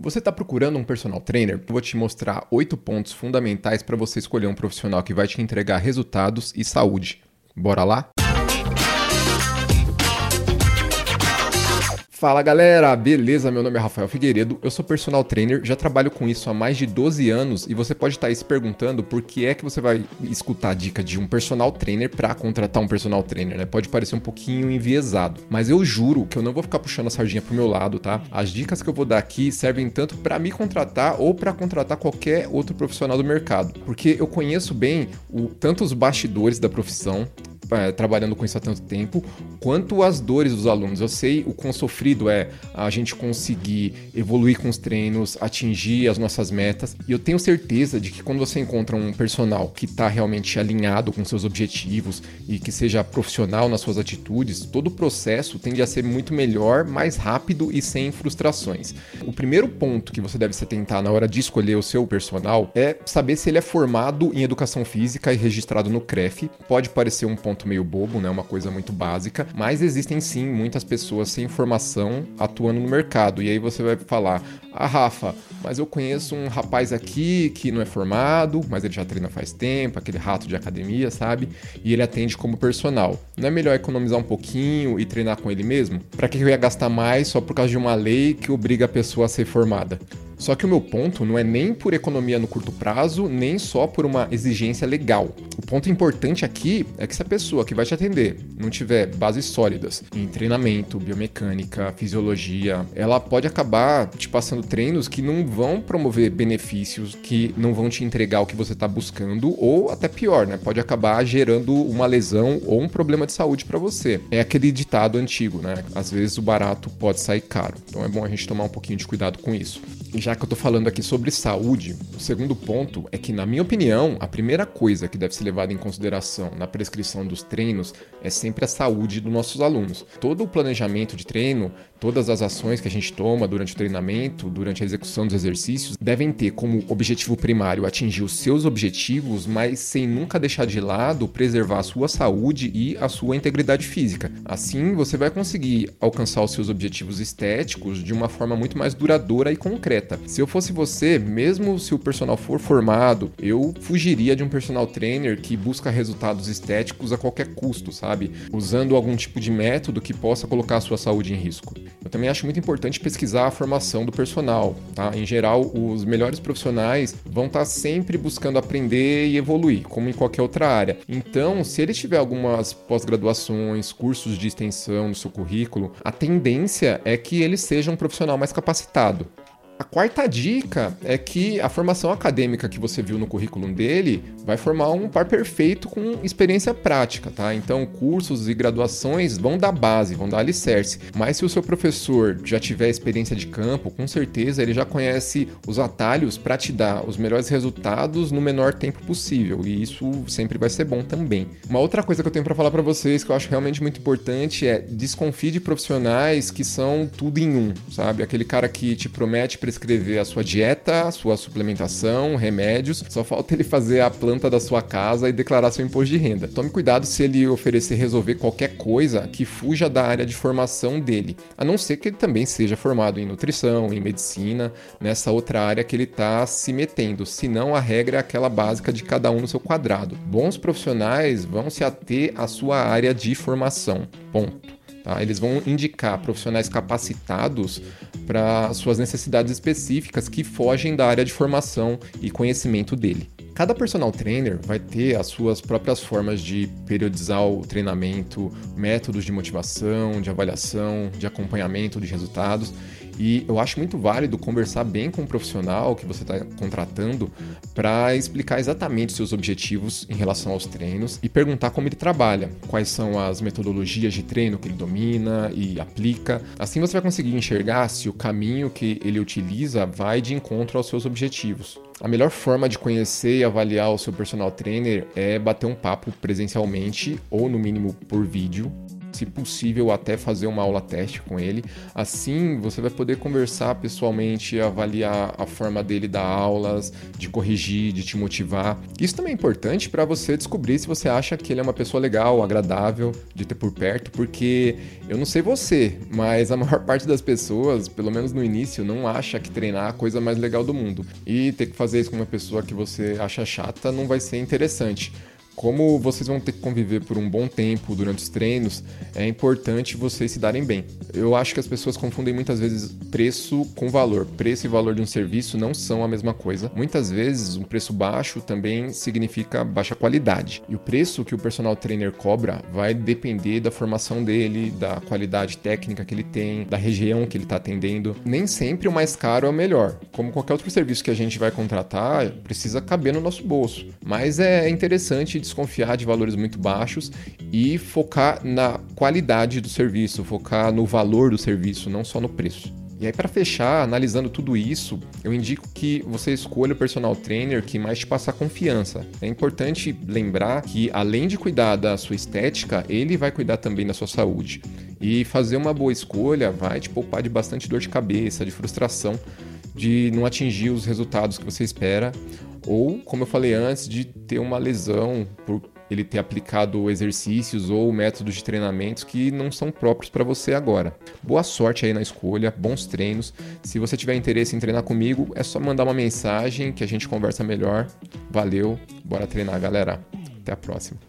Você está procurando um personal trainer? Vou te mostrar oito pontos fundamentais para você escolher um profissional que vai te entregar resultados e saúde. Bora lá? Fala galera, beleza? Meu nome é Rafael Figueiredo, eu sou personal trainer, já trabalho com isso há mais de 12 anos e você pode estar aí se perguntando por que é que você vai escutar a dica de um personal trainer para contratar um personal trainer, né? Pode parecer um pouquinho enviesado, mas eu juro que eu não vou ficar puxando a sardinha pro meu lado, tá? As dicas que eu vou dar aqui servem tanto para me contratar ou para contratar qualquer outro profissional do mercado, porque eu conheço bem o, tanto os bastidores da profissão, é, trabalhando com isso há tanto tempo, quanto as dores dos alunos. Eu sei o quão sofrido é a gente conseguir evoluir com os treinos, atingir as nossas metas, e eu tenho certeza de que quando você encontra um personal que está realmente alinhado com seus objetivos e que seja profissional nas suas atitudes, todo o processo tende a ser muito melhor, mais rápido e sem frustrações. O primeiro ponto que você deve se atentar na hora de escolher o seu personal é saber se ele é formado em educação física e registrado no CREF. Pode parecer um ponto meio bobo, né? Uma coisa muito básica, mas existem sim muitas pessoas sem formação atuando no mercado. E aí você vai falar: "Ah, Rafa, mas eu conheço um rapaz aqui que não é formado, mas ele já treina faz tempo, aquele rato de academia, sabe? E ele atende como personal. Não é melhor economizar um pouquinho e treinar com ele mesmo? Para que eu ia gastar mais só por causa de uma lei que obriga a pessoa a ser formada? Só que o meu ponto não é nem por economia no curto prazo, nem só por uma exigência legal. O ponto importante aqui é que se a pessoa que vai te atender não tiver bases sólidas em treinamento, biomecânica, fisiologia, ela pode acabar te passando treinos que não vão promover benefícios, que não vão te entregar o que você está buscando, ou até pior, né? Pode acabar gerando uma lesão ou um problema de saúde para você. É aquele ditado antigo, né? Às vezes o barato pode sair caro. Então é bom a gente tomar um pouquinho de cuidado com isso. E já que eu estou falando aqui sobre saúde, o segundo ponto é que, na minha opinião, a primeira coisa que deve ser levada em consideração na prescrição dos treinos é sempre a saúde dos nossos alunos. Todo o planejamento de treino, todas as ações que a gente toma durante o treinamento, durante a execução dos exercícios, devem ter como objetivo primário atingir os seus objetivos, mas sem nunca deixar de lado preservar a sua saúde e a sua integridade física. Assim, você vai conseguir alcançar os seus objetivos estéticos de uma forma muito mais duradoura e concreta. Se eu fosse você, mesmo se o personal for formado, eu fugiria de um personal trainer que busca resultados estéticos a qualquer custo, sabe? Usando algum tipo de método que possa colocar a sua saúde em risco. Eu também acho muito importante pesquisar a formação do personal, tá? Em geral, os melhores profissionais vão estar sempre buscando aprender e evoluir, como em qualquer outra área. Então, se ele tiver algumas pós-graduações, cursos de extensão no seu currículo, a tendência é que ele seja um profissional mais capacitado. A quarta dica é que a formação acadêmica que você viu no currículo dele vai formar um par perfeito com experiência prática, tá? Então, cursos e graduações vão dar base, vão dar alicerce. Mas se o seu professor já tiver experiência de campo, com certeza ele já conhece os atalhos para te dar os melhores resultados no menor tempo possível. E isso sempre vai ser bom também. Uma outra coisa que eu tenho para falar para vocês que eu acho realmente muito importante é desconfie de profissionais que são tudo em um, sabe? Aquele cara que te promete prescrever a sua dieta, a sua suplementação, remédios, só falta ele fazer a planta da sua casa e declarar seu imposto de renda. Tome cuidado se ele oferecer resolver qualquer coisa que fuja da área de formação dele, a não ser que ele também seja formado em nutrição, em medicina, nessa outra área que ele está se metendo, senão a regra é aquela básica de cada um no seu quadrado. Bons profissionais vão se ater à sua área de formação. Ponto. Tá? Eles vão indicar profissionais capacitados para suas necessidades específicas que fogem da área de formação e conhecimento dele. Cada personal trainer vai ter as suas próprias formas de periodizar o treinamento, métodos de motivação, de avaliação, de acompanhamento de resultados. E eu acho muito válido conversar bem com o profissional que você está contratando para explicar exatamente seus objetivos em relação aos treinos e perguntar como ele trabalha, quais são as metodologias de treino que ele domina e aplica. Assim você vai conseguir enxergar se o caminho que ele utiliza vai de encontro aos seus objetivos. A melhor forma de conhecer e avaliar o seu personal trainer é bater um papo presencialmente ou no mínimo por vídeo se possível, até fazer uma aula teste com ele. Assim, você vai poder conversar pessoalmente, avaliar a forma dele dar aulas, de corrigir, de te motivar. Isso também é importante para você descobrir se você acha que ele é uma pessoa legal, agradável de ter por perto, porque eu não sei você, mas a maior parte das pessoas, pelo menos no início, não acha que treinar é a coisa mais legal do mundo. E ter que fazer isso com uma pessoa que você acha chata não vai ser interessante como vocês vão ter que conviver por um bom tempo durante os treinos, é importante vocês se darem bem. Eu acho que as pessoas confundem muitas vezes preço com valor. Preço e valor de um serviço não são a mesma coisa. Muitas vezes, um preço baixo também significa baixa qualidade. E o preço que o personal trainer cobra vai depender da formação dele, da qualidade técnica que ele tem, da região que ele está atendendo. Nem sempre o mais caro é o melhor. Como qualquer outro serviço que a gente vai contratar, precisa caber no nosso bolso. Mas é interessante desconfiar de valores muito baixos e focar na qualidade do serviço, focar no valor do serviço, não só no preço. E aí, para fechar, analisando tudo isso, eu indico que você escolha o personal trainer que mais te passa confiança. É importante lembrar que, além de cuidar da sua estética, ele vai cuidar também da sua saúde. E fazer uma boa escolha vai te poupar de bastante dor de cabeça, de frustração, de não atingir os resultados que você espera ou, como eu falei antes, de ter uma lesão por ele ter aplicado exercícios ou métodos de treinamentos que não são próprios para você agora. Boa sorte aí na escolha, bons treinos. Se você tiver interesse em treinar comigo, é só mandar uma mensagem que a gente conversa melhor. Valeu, bora treinar, galera. Até a próxima.